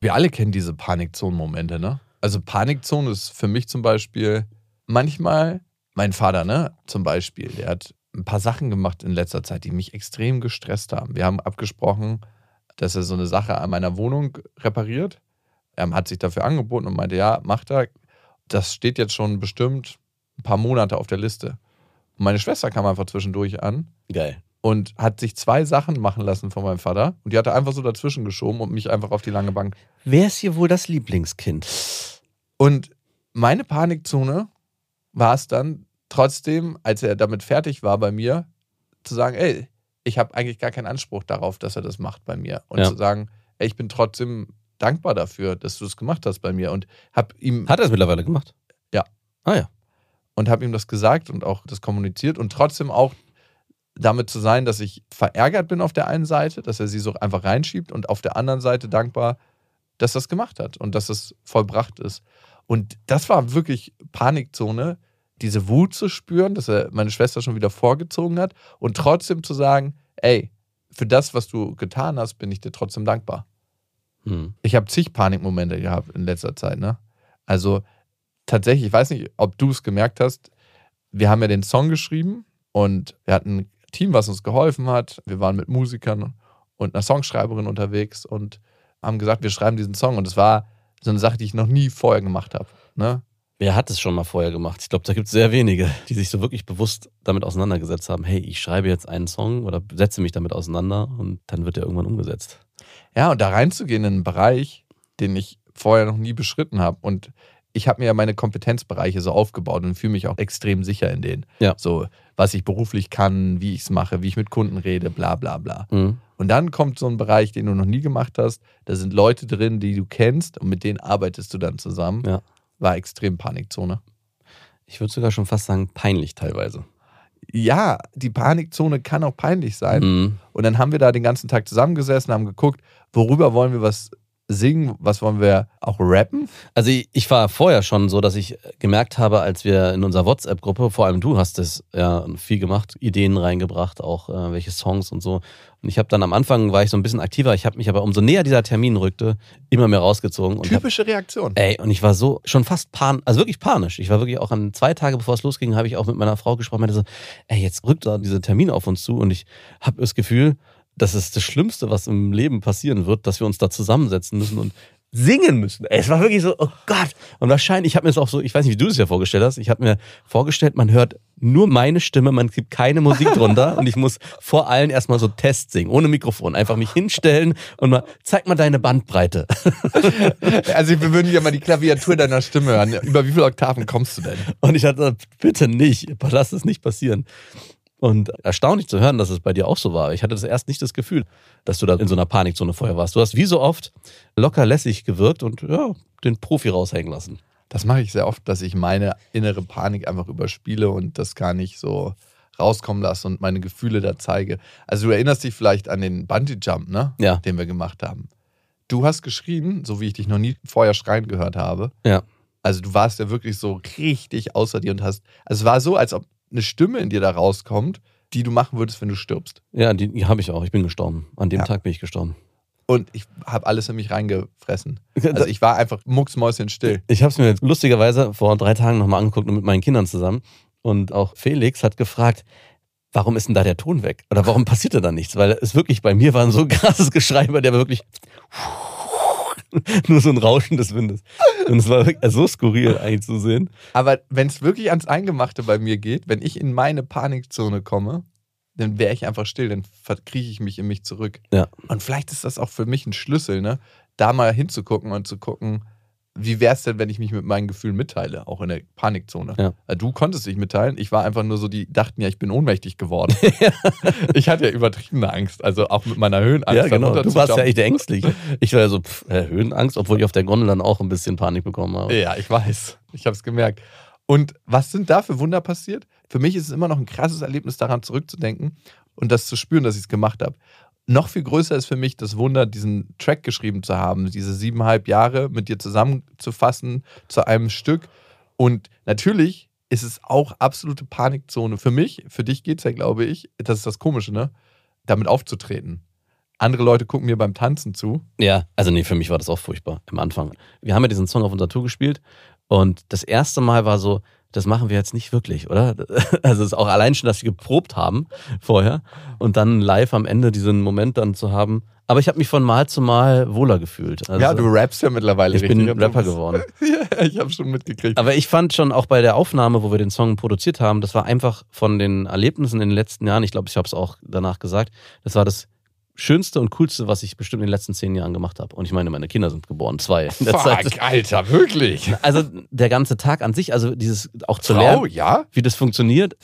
Wir alle kennen diese Panikzonen-Momente, ne? Also Panikzone ist für mich zum Beispiel manchmal, mein Vater, ne, zum Beispiel, der hat ein paar Sachen gemacht in letzter Zeit, die mich extrem gestresst haben. Wir haben abgesprochen, dass er so eine Sache an meiner Wohnung repariert. Er hat sich dafür angeboten und meinte, ja, macht er. Das steht jetzt schon bestimmt ein paar Monate auf der Liste. Und meine Schwester kam einfach zwischendurch an Geil. und hat sich zwei Sachen machen lassen von meinem Vater. Und die hat er einfach so dazwischen geschoben und mich einfach auf die lange Bank Wer ist hier wohl das Lieblingskind? Und meine Panikzone war es dann trotzdem, als er damit fertig war bei mir, zu sagen, ey, ich habe eigentlich gar keinen Anspruch darauf, dass er das macht bei mir. Und Ja. zu sagen, ey, ich bin trotzdem dankbar dafür, dass du es gemacht hast bei mir. Und habe ihm Hat er es mittlerweile gemacht? Ja. Ah ja. und habe ihm das gesagt und auch das kommuniziert und trotzdem auch damit zu sein, dass ich verärgert bin auf der einen Seite, dass er sie so einfach reinschiebt und auf der anderen Seite dankbar, dass er es gemacht hat und dass es vollbracht ist. Und das war wirklich Panikzone, diese Wut zu spüren, dass er meine Schwester schon wieder vorgezogen hat und trotzdem zu sagen, ey, für das, was du getan hast, bin ich dir trotzdem dankbar. Hm. Ich habe zig Panikmomente gehabt in letzter Zeit, ne? Also tatsächlich, ich weiß nicht, ob du es gemerkt hast, wir haben ja den Song geschrieben und wir hatten ein Team, was uns geholfen hat. Wir waren mit Musikern und einer Songschreiberin unterwegs und haben gesagt, wir schreiben diesen Song. Und es war so eine Sache, die ich noch nie vorher gemacht habe. Ne? Wer hat es schon mal vorher gemacht? Ich glaube, da gibt es sehr wenige, die sich so wirklich bewusst damit auseinandergesetzt haben. Hey, ich schreibe jetzt einen Song oder setze mich damit auseinander und dann wird er irgendwann umgesetzt. Ja, und da reinzugehen in einen Bereich, den ich vorher noch nie beschritten habe. Und ich habe mir ja meine Kompetenzbereiche so aufgebaut und fühle mich auch extrem sicher in denen. Ja. So, was ich beruflich kann, wie ich es mache, wie ich mit Kunden rede, bla bla bla. Mhm. Und dann kommt so ein Bereich, den du noch nie gemacht hast. Da sind Leute drin, die du kennst und mit denen arbeitest du dann zusammen. Ja. War extrem Panikzone. Ich würde sogar schon fast sagen, peinlich teilweise. Ja, die Panikzone kann auch peinlich sein. Mhm. Und dann haben wir da den ganzen Tag zusammengesessen, haben geguckt, worüber wollen wir was singen, was wollen wir auch rappen. Also ich, ich war vorher schon so, dass ich gemerkt habe, als wir in unserer WhatsApp-Gruppe, vor allem du hast es ja viel gemacht, Ideen reingebracht, auch äh, welche Songs und so. Und ich habe dann am Anfang war ich so ein bisschen aktiver. Ich habe mich aber umso näher dieser Termin rückte, immer mehr rausgezogen. Und hab, Typische Reaktion. ey, und ich war so schon fast pan, also wirklich panisch. Ich war wirklich auch an zwei Tage bevor es losging, habe ich auch mit meiner Frau gesprochen, meinte so, ey, jetzt rückt da dieser Termin auf uns zu und ich habe das Gefühl, das ist das Schlimmste, was im Leben passieren wird, dass wir uns da zusammensetzen müssen und singen müssen. Ey, es war wirklich so, oh Gott. Und wahrscheinlich, ich habe mir das auch so, ich weiß nicht, wie du das ja vorgestellt hast, ich habe mir vorgestellt, man hört nur meine Stimme, man gibt keine Musik drunter und ich muss vor allen erstmal so Test singen, ohne Mikrofon. Einfach mich hinstellen und mal, zeig mal deine Bandbreite. Also wir würden ja mal die Klaviatur deiner Stimme hören. Über wie viele Oktaven kommst du denn? Und ich hatte, bitte nicht, lass es nicht passieren. Und erstaunlich zu hören, dass es bei dir auch so war. Ich hatte das erst nicht das Gefühl, dass du da in so einer Panikzone vorher warst. Du hast wie so oft locker lässig gewirkt und ja, den Profi raushängen lassen. Das mache ich sehr oft, dass ich meine innere Panik einfach überspiele und das gar nicht so rauskommen lasse und meine Gefühle da zeige. Also du erinnerst dich vielleicht an den Bungee Jump, ne? Ja. Den wir gemacht haben. Du hast geschrien, so wie ich dich noch nie vorher schreien gehört habe. Ja. Also du warst ja wirklich so richtig außer dir und hast. Also es war so, als ob eine Stimme in dir da rauskommt, die du machen würdest, wenn du stirbst. Ja, die, die habe ich auch. Ich bin gestorben. An dem Ja. Tag bin ich gestorben. Und ich habe alles in mich reingefressen. Also ich war einfach mucksmäuschenstill. Ich habe es mir lustigerweise vor drei Tagen nochmal angeguckt und mit meinen Kindern zusammen. Und auch Felix hat gefragt, warum ist denn da der Ton weg? Oder warum passierte da nichts? Weil es wirklich bei mir war ein so krasses Geschrei, bei der war wirklich nur so ein Rauschen des Windes. Und es war wirklich so skurril eigentlich zu sehen. Aber wenn es wirklich ans Eingemachte bei mir geht, wenn ich in meine Panikzone komme, dann wäre ich einfach still, dann verkrieche ich mich in mich zurück. Ja. Und vielleicht ist das auch für mich ein Schlüssel, ne? da mal hinzugucken und zu gucken, wie wäre es denn, wenn ich mich mit meinen Gefühlen mitteile, auch in der Panikzone. Ja. Äh, Du konntest dich mitteilen, ich war einfach nur so, die dachten ja, ich bin ohnmächtig geworden. ich hatte ja übertriebene Angst, also auch mit meiner Höhenangst. ja, genau. Du warst ja echt ängstlich. Ich war ja so, pff, äh, Höhenangst, obwohl ich auf der Gondel dann auch ein bisschen Panik bekommen habe. Ja, ich weiß. Ich habe es gemerkt. Und was sind da für Wunder passiert? Für mich ist es immer noch ein krasses Erlebnis, daran zurückzudenken und das zu spüren, dass ich es gemacht habe. Noch viel größer ist für mich das Wunder, diesen Track geschrieben zu haben, diese siebeneinhalb Jahre mit dir zusammenzufassen zu einem Stück. Und natürlich ist es auch absolute Panikzone für mich. Für dich geht es ja, glaube ich, das ist das Komische, ne? Damit aufzutreten. Andere Leute gucken mir beim Tanzen zu. Ja, also nee, für mich war das auch furchtbar am Anfang. Wir haben ja diesen Song auf unserer Tour gespielt und das erste Mal war so, das machen wir jetzt nicht wirklich, oder? Also es ist auch allein schon, dass wir geprobt haben vorher und dann live am Ende diesen Moment dann zu haben. Aber ich habe mich von Mal zu Mal wohler gefühlt. Also, ja, du rappst ja mittlerweile ich richtig. bin so Rapper bist- geworden. ja, ich habe schon mitgekriegt. Aber ich fand schon auch bei der Aufnahme, wo wir den Song produziert haben, das war einfach von den Erlebnissen in den letzten Jahren, ich glaube, ich habe es auch danach gesagt, das war das Schönste und Coolste, was ich bestimmt in den letzten zehn Jahren gemacht habe. Und ich meine, meine Kinder sind geboren, zwei in der Zeit. Fuck, Alter, wirklich. Also der ganze Tag an sich, also dieses auch zu Frau, lernen, ja? wie das funktioniert,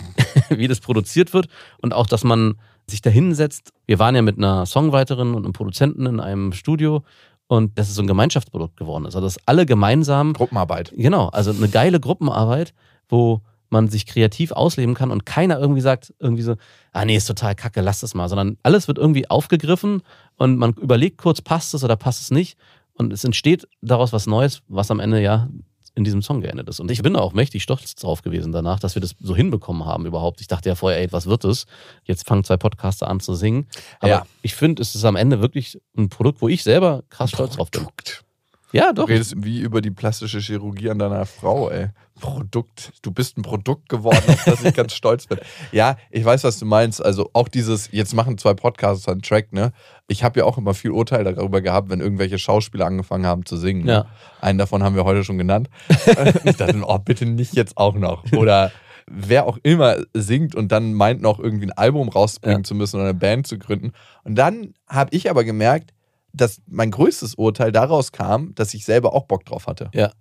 wie das produziert wird und auch, dass man sich da hinsetzt. Wir waren ja mit einer Songwriterin und einem Produzenten in einem Studio und das ist so ein Gemeinschaftsprodukt geworden ist. Also dass alle gemeinsam Gruppenarbeit. Genau, also eine geile Gruppenarbeit, wo man sich kreativ ausleben kann und keiner irgendwie sagt, irgendwie so, ah nee, ist total kacke, lass das mal, sondern alles wird irgendwie aufgegriffen und man überlegt kurz, passt es oder passt es nicht und es entsteht daraus was Neues, was am Ende ja in diesem Song geendet ist. Und ich bin auch mächtig stolz drauf gewesen danach, dass wir das so hinbekommen haben überhaupt. Ich dachte ja vorher, ey, was wird es? Jetzt fangen zwei Podcaster an zu singen. Aber Ja. ich finde, es ist am Ende wirklich ein Produkt, wo ich selber krass stolz drauf bin. Produkt. Ja, Du doch. redest wie über die plastische Chirurgie an deiner Frau, ey. Produkt. Du bist ein Produkt geworden, auf das ich ganz stolz bin. Ja, ich weiß, was du meinst. Also auch dieses, jetzt machen zwei Podcasts einen Track, ne? Ich habe ja auch immer viel Urteil darüber gehabt, wenn irgendwelche Schauspieler angefangen haben zu singen. Ne? Ja. Einen davon haben wir heute schon genannt. ich dachte, oh, bitte nicht jetzt auch noch. Oder wer auch immer singt und dann meint noch irgendwie ein Album rausbringen Ja. zu müssen oder eine Band zu gründen. Und dann habe ich aber gemerkt, dass mein größtes Urteil daraus kam, dass ich selber auch Bock drauf hatte. Ja.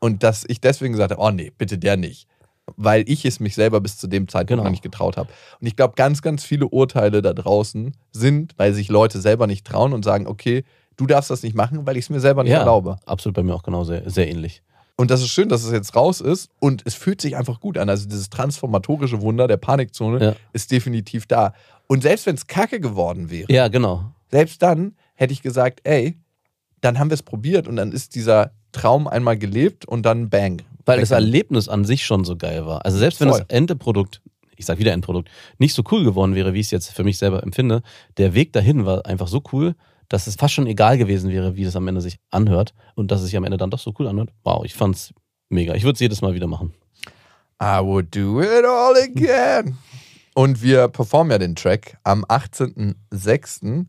Und dass ich deswegen gesagt habe, oh nee, bitte der nicht. Weil ich es mich selber bis zu dem Zeitpunkt Genau. noch nicht getraut habe. Und ich glaube, ganz, ganz viele Urteile da draußen sind, weil sich Leute selber nicht trauen und sagen, okay, du darfst das nicht machen, weil ich es mir selber nicht Ja, erlaube. absolut bei mir auch genau sehr, sehr ähnlich. Und das ist schön, dass es jetzt raus ist und es fühlt sich einfach gut an. Also dieses transformatorische Wunder der Panikzone Ja. ist definitiv da. Und selbst wenn es kacke geworden wäre, Ja, genau. selbst dann hätte ich gesagt, ey, dann haben wir es probiert und dann ist dieser Traum einmal gelebt und dann bang. Weil das. Erlebnis an sich schon so geil war. Also selbst wenn Voll. das Endeprodukt, ich sag wieder Endprodukt, nicht so cool geworden wäre, wie ich es jetzt für mich selber empfinde, der Weg dahin war einfach so cool, dass es fast schon egal gewesen wäre, wie das am Ende sich anhört und dass es sich am Ende dann doch so cool anhört. Wow, ich fand's mega. Ich würde es jedes Mal wieder machen. I would do it all again. Und wir performen ja den Track am 18.06.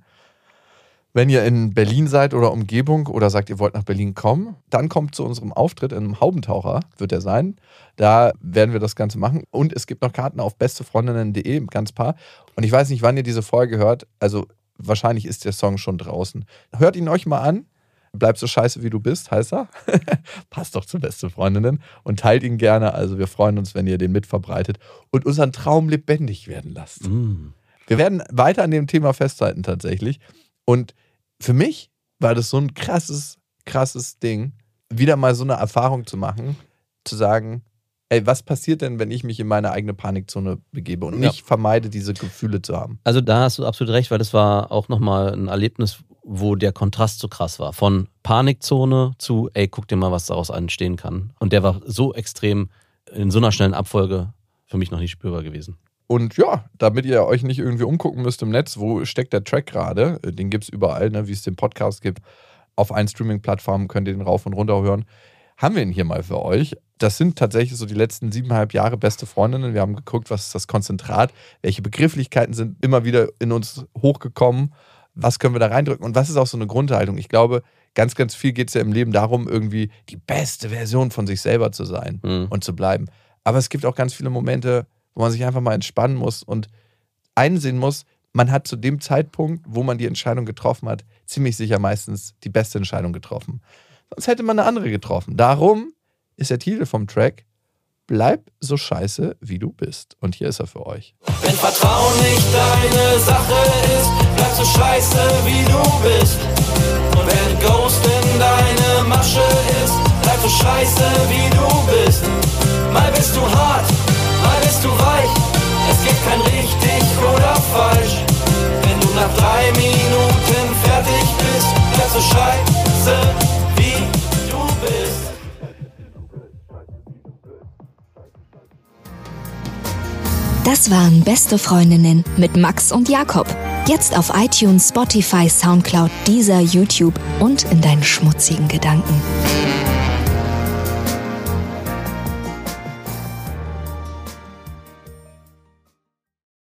Wenn ihr in Berlin seid oder Umgebung oder sagt, ihr wollt nach Berlin kommen, dann kommt zu unserem Auftritt im Haubentaucher, wird er sein. Da werden wir das Ganze machen. Und es gibt noch Karten auf bestefreundinnen.de, ganz paar. Und ich weiß nicht, wann ihr diese Folge hört. Also wahrscheinlich ist der Song schon draußen. Hört ihn euch mal an. Bleib so scheiße, wie du bist, heißt er. Passt doch zu beste Freundinnen. Und teilt ihn gerne. Also wir freuen uns, wenn ihr den mitverbreitet und unseren Traum lebendig werden lasst. Mm. Wir werden weiter an dem Thema festhalten tatsächlich. Und für mich war das so ein krasses, krasses Ding, wieder mal so eine Erfahrung zu machen, zu sagen, ey, was passiert denn, wenn ich mich in meine eigene Panikzone begebe und Ja. nicht vermeide, diese Gefühle zu haben? Also da hast du absolut recht, weil das war auch nochmal ein Erlebnis, wo der Kontrast so krass war. Von Panikzone zu, ey, guck dir mal, was daraus entstehen kann. Und der war so extrem in so einer schnellen Abfolge für mich noch nicht spürbar gewesen. Und ja, damit ihr euch nicht irgendwie umgucken müsst im Netz, wo steckt der Track gerade, äh, den gibt es überall, ne, wie es den Podcast gibt. Auf allen Streaming-Plattformen könnt ihr den rauf und runter hören. Haben wir ihn hier mal für euch. Das sind tatsächlich so die letzten siebeneinhalb Jahre beste Freundinnen. Wir haben geguckt, was ist das Konzentrat, welche Begrifflichkeiten sind immer wieder in uns hochgekommen, was können wir da reindrücken und was ist auch so eine Grundhaltung. Ich glaube, ganz, ganz viel geht es ja im Leben darum, irgendwie die beste Version von sich selber zu sein Mhm. und zu bleiben. Aber es gibt auch ganz viele Momente, wo man sich einfach mal entspannen muss und einsehen muss, man hat zu dem Zeitpunkt, wo man die Entscheidung getroffen hat, ziemlich sicher meistens die beste Entscheidung getroffen. Sonst hätte man eine andere getroffen. Darum ist der Titel vom Track Bleib so scheiße, wie du bist. Und hier ist er für euch. Wenn Vertrauen nicht deine Sache ist, bleib so scheiße wie du bist. Und wenn Ghost in deine Masche ist, bleib so scheiße wie du bist. Mal bist du hart, mal bist weich. Es gibt kein richtig oder falsch. Wenn du nach drei Minuten fertig bist, bleib so scheiße wie du bist. Das waren Beste Freundinnen mit Max und Jakob. Jetzt auf iTunes, Spotify, Soundcloud, dieser YouTube und in deinen schmutzigen Gedanken.